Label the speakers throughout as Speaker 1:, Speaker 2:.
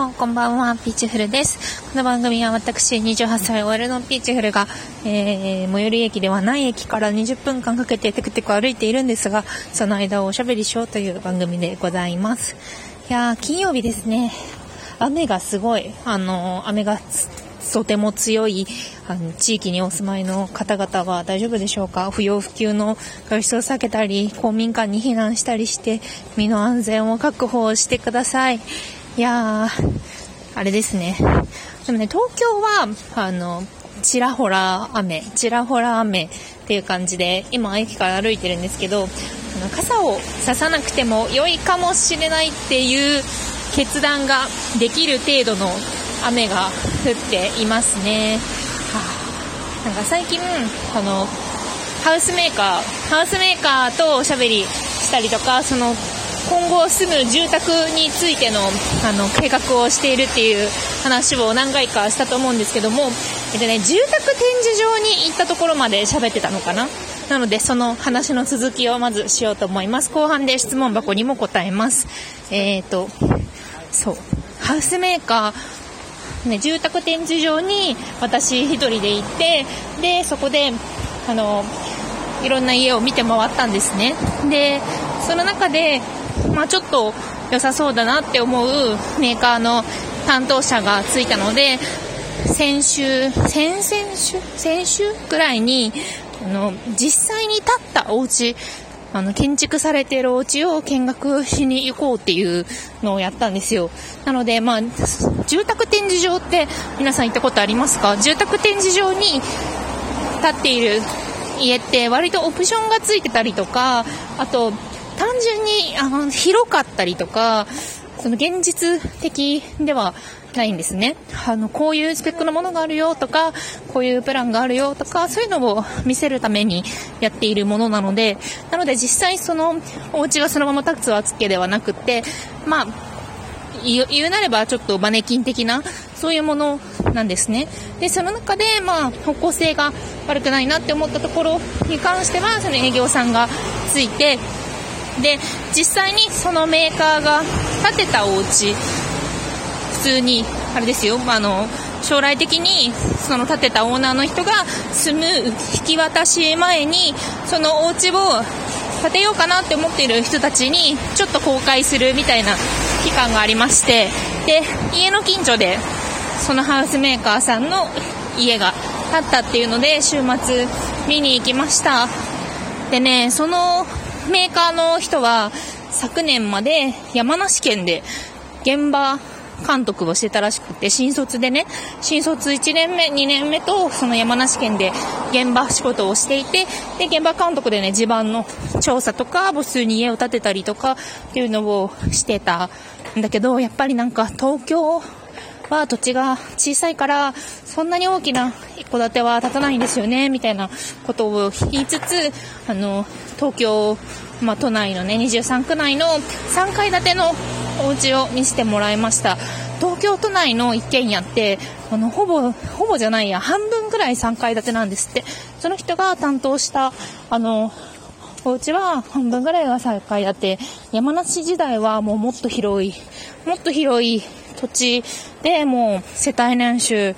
Speaker 1: もこんばんは、ピーチフルです。この番組は私、28歳 OL のピーチフルが、えー、最寄り駅ではない駅から20分間かけてテクテク歩いているんですが、その間をおしゃべりしようという番組でございます。いやー、金曜日ですね。雨がすごい、あのー、雨がとても強いあの地域にお住まいの方々は大丈夫でしょうか？不要不急の外出を避けたり公民館に避難したりして身の安全を確保してくださいいやーあれですねでもね東京はあのちらほら雨ちらほら雨っていう感じで今駅から歩いてるんですけどあの傘をささなくても良いかもしれないっていう決断ができる程度の雨が降っていますね。はあ、なんか最近、あの、ハウスメーカー、ハウスメーカーとおしゃべりしたりとか、その、今後住む住宅についてのあの計画をしているっていう話を何回かしたと思うんですけども、えっとね、住宅展示場に行ったところまで喋ってたのかな？なのでその話の続きをまずしようと思います。後半で質問箱にも答えます。えっ、ー、と、そう。ハウスメーカー、ね、住宅展示場に私一人で行って、で、そこで、あの、いろんな家を見て回ったんですね。で、その中で、まあちょっと良さそうだなって思うメーカーの担当者がついたので、先週、先々週？先週くらいに、あの、実際に建ったお家あの、建築されているお家を見学しに行こうっていうのをやったんですよ。なので、まあ、住宅展示場って皆さん行ったことありますか？住宅展示場に建っている家って割とオプションがついてたりとか、あと、単純にあの広かったりとか、その現実的ではないんですね。あの、こういうスペックのものがあるよとか、こういうプランがあるよとか、そういうのを見せるためにやっているものなので、なので実際そのお家がそのまま立つわけではなくて、まあ、言うなればちょっとマネキン的な、そういうものなんですね。で、その中で、まあ、方向性が悪くないなって思ったところに関しては、その営業さんがついて、で、実際にそのメーカーが建てたお家普通に、あれですよ、あの、将来的にその建てたオーナーの人が住む引き渡し前にそのお家を建てようかなって思っている人たちにちょっと公開するみたいな期間がありましてで家の近所でそのハウスメーカーさんの家が建ったっていうので週末見に行きました。でねそのメーカーの人は昨年まで山梨県で現場監督をしてたらしくて、新卒でね、新卒1年目、2年目と、その山梨県で現場仕事をしていて、で、現場監督でね、地盤の調査とか、母数に家を建てたりとか、っていうのをしてたんだけど、やっぱりなんか東京は土地が小さいから、そんなに大きな一戸建ては建たないんですよね、みたいなことを言いつつ、あの、東京、まあ、都内のね、23区内の3階建てのお家を見せてもらいました。東京都内の一軒家って、あの、ほぼ、ほぼじゃないや、半分くらい3階建てなんですって。その人が担当した、あの、お家は半分ぐらいが3階建て。山梨時代はもうもっと広い、もっと広い土地でもう世帯年収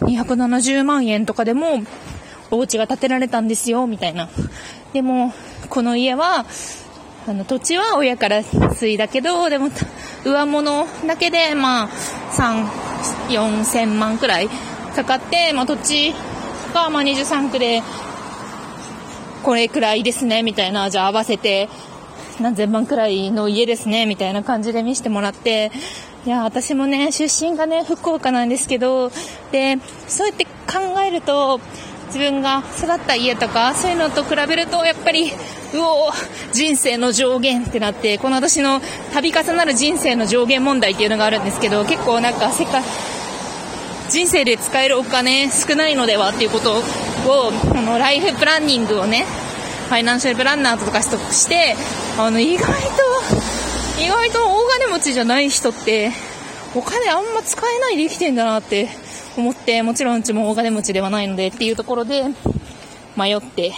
Speaker 1: 270万円とかでもお家が建てられたんですよ、みたいな。でも、この家は、あの、土地は親から継いだけど、でも、上物だけで、まあ、3、4千万くらいかかって、まあ、土地が、まあ、23区で、これくらいですね、みたいな、じゃあ合わせて、何千万くらいの家ですね、みたいな感じで見せてもらって、いや、私もね、出身がね、福岡なんですけど、で、そうやって考えると、自分が育った家とか、そういうのと比べると、やっぱり、うお人生の上限ってなって、この私の度重なる人生の上限問題っていうのがあるんですけど、結構なんか世界、人生で使えるお金少ないのではっていうことを、このライフプランニングをね、ファイナンシャルプランナーとかして、あの、意外と、意外と大金持ちじゃない人って、お金あんま使えないで生きてんだなって思って、もちろんうちも大金持ちではないのでっていうところで迷って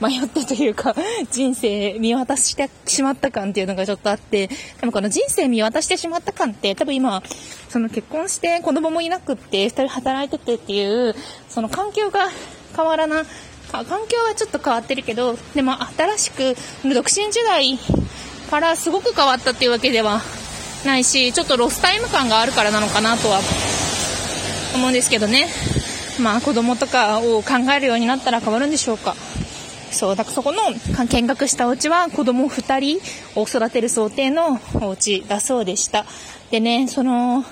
Speaker 1: 迷ってというか、人生見渡してしまった感っていうのがちょっとあって、でもこの人生見渡してしまった感って多分今、その結婚して子供もいなくって、二人働いててっていう、その環境が変わらな、環境はちょっと変わってるけど、でも新しく、独身時代からすごく変わったっていうわけではないし、ちょっとロスタイム感があるからなのかなとは思うんですけどね。まあ子供とかを考えるようになったら変わるんでしょうか。そう、だからそこの見学したお家は子供2人を育てる想定のお家だそうでした。でね、その、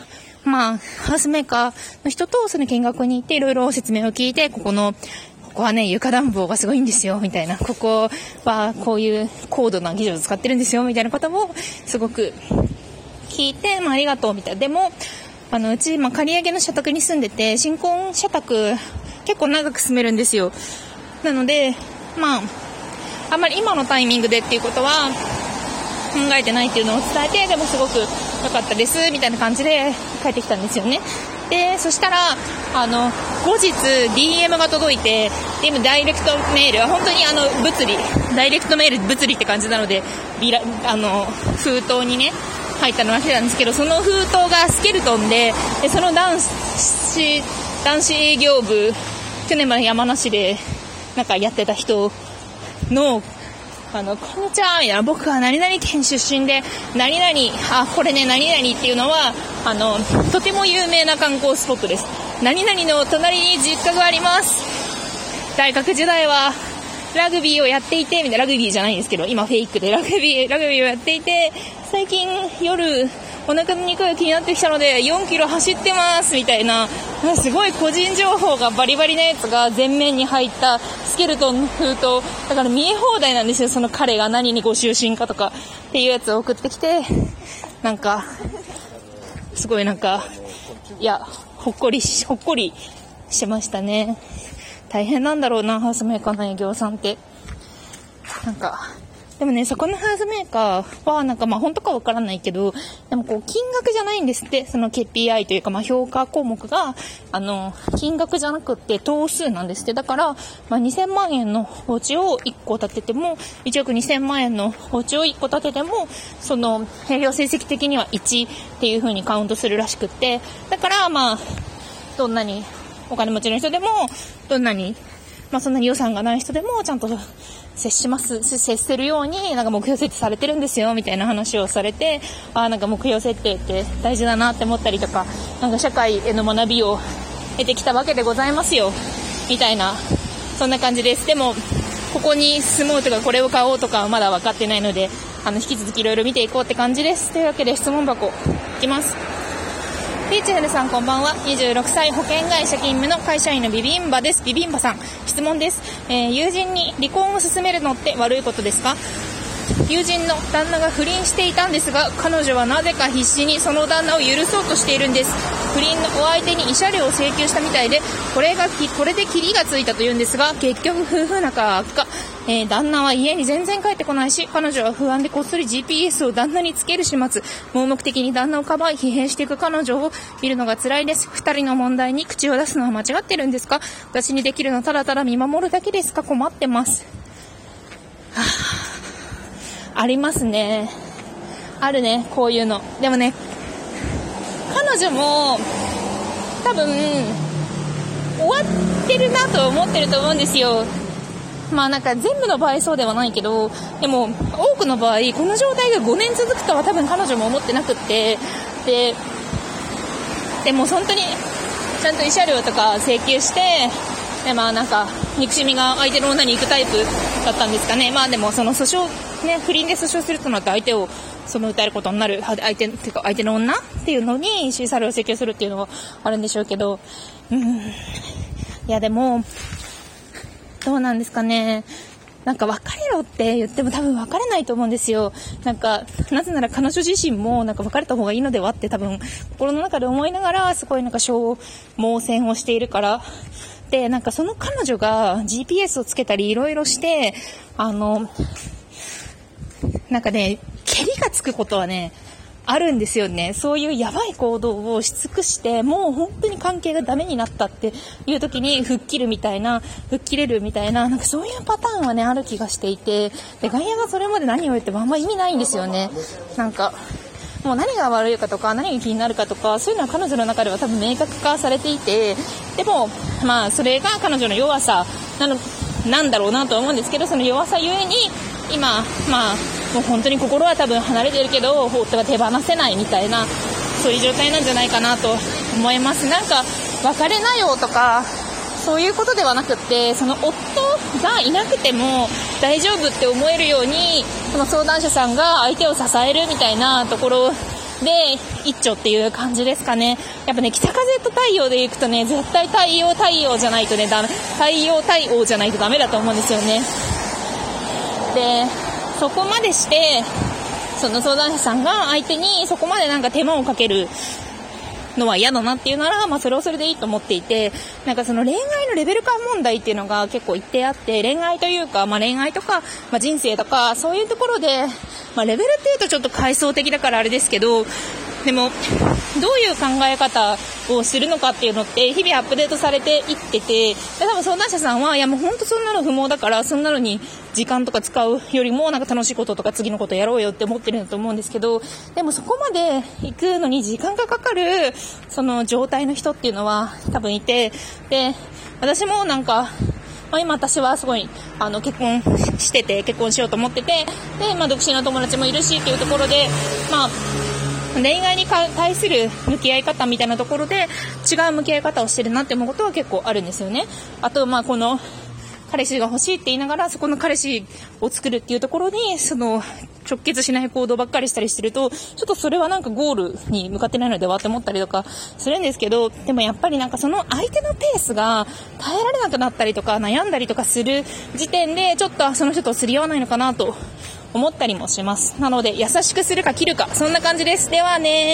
Speaker 1: まあ、ハウスメーカーの人とその見学に行っていろいろ説明を聞いて、ここの、ここはね、床暖房がすごいんですよ、みたいな。ここはこういう高度な技術を使ってるんですよ、みたいなこともすごく聞いて、まあ、ありがとう、みたいな。でも、あの、うち、まあ、借り上げの社宅に住んでて、新婚社宅、結構長く住めるんですよ。なので、まあ、あんまり今のタイミングでっていうことは考えてないっていうのを伝えて、でもすごく良かったです、みたいな感じで帰ってきたんですよね。で、そしたら、あの、後日 DM が届いて、DM ダイレクトメールは本当にあの、物理、ダイレクトメール物理って感じなので、ビラ、あの、封筒にね、入ったのが来てたんですけど、その封筒がスケルトンで、でその男子、男子営業部、去年まで山梨で、なんかやってた人の、あの、こんにちはみたいな、僕は何々県出身で、何々、あ、これね、何々っていうのは、あの、とても有名な観光スポットです。何々の隣に実家があります。大学時代は、ラグビーをやっていて、みたいな、ラグビーじゃないんですけど、今フェイクでラグビー、ラグビーをやっていて、最近夜、お腹の肉が気になってきたので、4キロ走ってますみたいな、すごい個人情報がバリバリなやつが前面に入ったスケルトンの封筒、だから見え放題なんですよ、その彼が何にご就寝かとかっていうやつを送ってきて、なんか、すごいなんか、いや、ほっこり、ほっこりしましたね。大変なんだろうな、ハウスメーカーの営業さんって。なんか、でもね、そこのハウスメーカーは、なんかまあ本当かわからないけど、でもこう金額じゃないんですって、その KPI というかまあ評価項目が、あの、金額じゃなくって等数なんですって。だから、まあ2000万円のお家を1個建てても、1億2000万円のお家を1個建てても、その、営業成績的には1っていう風にカウントするらしくって、だからまあ、どんなにお金持ちの人でも、どんなに、まあそんなに予算がない人でも、ちゃんと接します、接するように、なんか目標設定されてるんですよ、みたいな話をされて、ああ、なんか目標設定って大事だなって思ったりとか、なんか社会への学びを得てきたわけでございますよ、みたいな、そんな感じです。でも、ここに住もうとか、これを買おうとかはまだ分かってないので、あの、引き続きいろいろ見ていこうって感じです。というわけで質問箱、いきます。ピーチフルさんこんばんは。26歳保険会社勤務の会社員のビビンバです。ビビンバさん、質問です。えー、友人に離婚を勧めるのって悪いことですか？友人の旦那が不倫していたんですが、彼女はなぜか必死にその旦那を許そうとしているんです。不倫のお相手に慰謝料を請求したみたいで、これが、これでキリがついたというんですが、結局夫婦仲は悪化。えー、旦那は家に全然帰ってこないし、彼女は不安でこっそり GPS を旦那につける始末。盲目的に旦那をかばい疲弊していく彼女を見るのが辛いです。二人の問題に口を出すのは間違ってるんですか？私にできるのただただ見守るだけですか？困ってます。はあ、ありますね。あるね、こういうの。でもね、彼女も、多分、終わってるなと思ってると思うんですよ。まあなんか全部の場合そうではないけど、でも多くの場合、この状態が5年続くとは多分彼女も思ってなくって、で、でも本当にちゃんと慰謝料とか請求して、でまあなんか憎しみが相手の女に行くタイプだったんですかね。まあでもその訴訟、ね、不倫で訴訟するとなって相手をその訴えることになる、相手、てか相手の女っていうのに慰謝料を請求するっていうのはあるんでしょうけど、うん。いやでも、どうなんですかね。なんか別れろって言っても多分別れないと思うんですよ。なんか、なぜなら彼女自身もなんか別れた方がいいのではって多分心の中で思いながらすごいなんか消耗戦をしているから。で、なんかその彼女が GPS をつけたりいろいろして、あの、なんかね、蹴りがつくことはね、あるんですよね。そういうやばい行動をし尽くして、もう本当に関係がダメになったっていう時に吹っ切るみたいな、吹っ切れるみたいな、なんかそういうパターンはね、ある気がしていて、で、外野がそれまで何を言ってもあんま意味ないんですよね。なんか、もう何が悪いかとか、何が気になるかとか、そういうのは彼女の中では多分明確化されていて、でも、まあ、それが彼女の弱さなの、なんだろうなと思うんですけど、その弱さゆえに、今、まあ、もう本当に心は多分離れてるけど、夫が手放せないみたいな、そういう状態なんじゃないかなと思います。なんか、別れなよとか、そういうことではなくって、その夫がいなくても大丈夫って思えるように、その相談者さんが相手を支えるみたいなところで、一丁っていう感じですかね。やっぱね、北風と太陽で行くとね、絶対太陽太陽じゃないとね、ダメ、太陽太陽じゃないとダメだと思うんですよね。で、そこまでして、その相談者さんが相手にそこまでなんか手間をかけるのは嫌だなっていうなら、まあそれはそれでいいと思っていて、なんかその恋愛のレベル感問題っていうのが結構一定あって、恋愛というか、まあ恋愛とか、まあ人生とか、そういうところで、まあレベルっていうとちょっと階層的だからあれですけど、でも、どういう考え方をするのかっていうのって日々アップデートされていってて、で多分相談者さんは、いやもうほんとそんなの不毛だから、そんなのに時間とか使うよりもなんか楽しいこととか次のことやろうよって思ってるんだと思うんですけど、でもそこまで行くのに時間がかかる、その状態の人っていうのは多分いて、で、私もなんか、まあ、今私はすごい、あの、結婚してて、結婚しようと思ってて、で、まあ、独身の友達もいるしっていうところで、まあ、恋愛に対する向き合い方みたいなところで違う向き合い方をしてるなって思うことは結構あるんですよね。あと、まあこの彼氏が欲しいって言いながらそこの彼氏を作るっていうところにその直結しない行動ばっかりしたりしてるとちょっとそれはなんかゴールに向かってないのではって思ったりとかするんですけどでもやっぱりなんかその相手のペースが耐えられなくなったりとか悩んだりとかする時点でちょっとその人とすり合わないのかなと思ったりもします。なので、優しくするか切るか、そんな感じです。ではね